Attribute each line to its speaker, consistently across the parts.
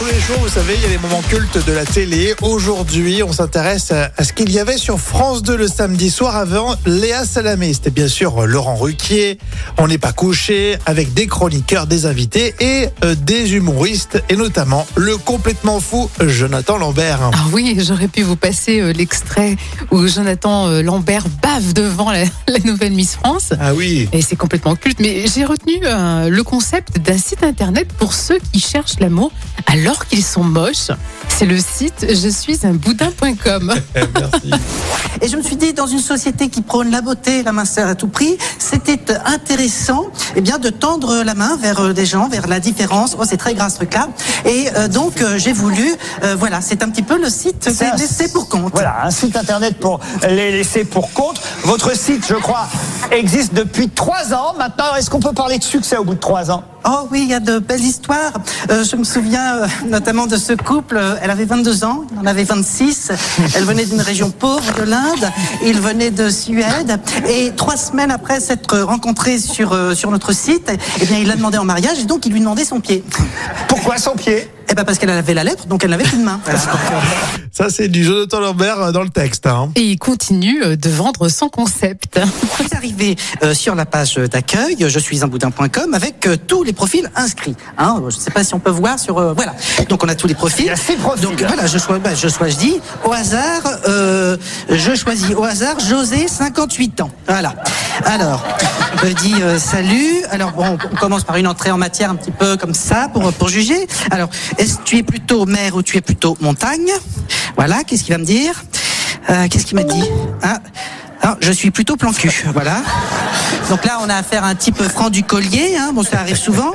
Speaker 1: tous les jours, vous savez, il y a les moments cultes de la télé. Aujourd'hui, on s'intéresse à à ce qu'il y avait sur France 2 le samedi soir avant Léa Salamé. C'était bien sûr Laurent Ruquier, On n'est pas couché, avec des chroniqueurs, des invités et euh, des humoristes, et notamment le complètement fou Jonathan Lambert.
Speaker 2: Ah oui, j'aurais pu vous passer euh, l'extrait où Jonathan euh, Lambert bave devant la, la nouvelle Miss France.
Speaker 1: Ah oui.
Speaker 2: Et c'est complètement culte. Mais j'ai retenu le concept d'un site internet pour ceux qui cherchent l'amour alors qu'ils sont moches. C'est le site je suis un boudin.com.
Speaker 1: Eh, Merci.
Speaker 3: Et je me suis dit, dans une société qui prône la beauté, la minceur à tout prix, c'était intéressant eh bien, de tendre la main vers euh, des gens, vers la différence. Oh, c'est très grave ce truc-là. Et euh, donc, euh, j'ai voulu, euh, voilà, c'est un petit peu le site des laissés pour compte.
Speaker 4: Voilà, un site internet pour les laisser pour compte. Votre site, je crois, existe depuis trois ans. Maintenant, est-ce qu'on peut parler de succès au bout de trois ans?
Speaker 3: Oh oui, il y a de belles histoires. Euh, je me souviens euh, notamment de ce couple. Elle avait 22 ans, il en avait 26. Elle venait d'une région pauvre de l'Inde. Il venait de Suède. Et trois semaines après s'être rencontrés sur, euh, sur notre eh bien, il l'a demandé en mariage et donc il lui demandait son pied.
Speaker 4: Pourquoi son pied?
Speaker 3: Eh ben parce qu'elle avait la lèpre, donc elle n'avait qu'une main. Voilà.
Speaker 1: Ça, c'est du Jonathan Lambert euh, dans le texte. hein.
Speaker 2: Et il continue euh, de vendre son concept.
Speaker 3: Vous arrivez euh, sur la page d'accueil, je suis un boudin.com avec euh, tous les profils inscrits. Hein, je ne sais pas si on peut voir sur euh, voilà. Donc on a tous les profils.
Speaker 4: Il y a six profils.
Speaker 3: Donc voilà, je choisis, je choisis au hasard, euh, je choisis au hasard José, 58 ans. Voilà. Alors, je dis euh, salut. Alors bon, on commence par une entrée en matière un petit peu comme ça pour pour juger. Alors, est-ce tu es plutôt mer ou tu es plutôt montagne? Voilà. Qu'est-ce qu'il va me dire? Euh, Qu'est-ce qu'il m'a dit? Ah, ah, je suis plutôt plan cul, voilà. Donc là, on a affaire à un type franc du collier, hein, bon, ça arrive souvent.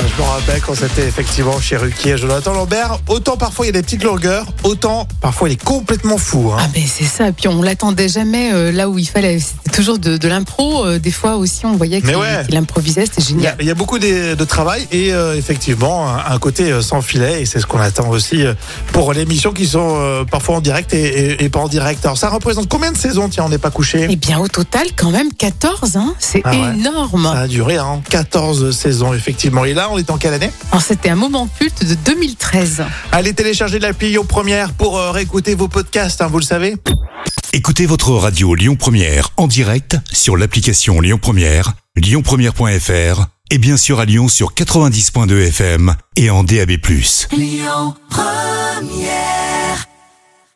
Speaker 1: Je me rappelle quand c'était effectivement chez Ruquier, Jonathan Lambert. Autant parfois il y a des petites longueurs, autant parfois il est complètement fou. hein.
Speaker 2: Ah ben c'est ça. Puis on l'attendait jamais euh, là où il fallait. C'était toujours de, de l'impro. Euh, Des fois aussi, on voyait qu'il
Speaker 1: ouais.
Speaker 2: improvisait. C'était génial.
Speaker 1: il y a beaucoup de, de travail et euh, effectivement un, un côté euh, sans filet et c'est ce qu'on attend aussi euh, pour l'émission qui sont euh, parfois en direct et, et- et pas en direct. Alors ça représente combien de saisons? Tiens, on n'est pas couché.
Speaker 2: Eh bien, au total, quand même 14. Hein c'est
Speaker 1: Ah ouais.
Speaker 2: énorme.
Speaker 1: Ça a duré hein, 14 saisons effectivement. Et là, on est en quelle année
Speaker 2: Alors, C'était un moment culte de 2013.
Speaker 1: Allez télécharger l'appli Lyon Première pour euh, réécouter vos podcasts, hein, vous le savez.
Speaker 5: Écoutez votre radio Lyon Première en direct sur l'application Lyon Première, lyonpremière.fr et bien sûr à Lyon sur 90.2 FM et en DAB+.
Speaker 6: Lyon Première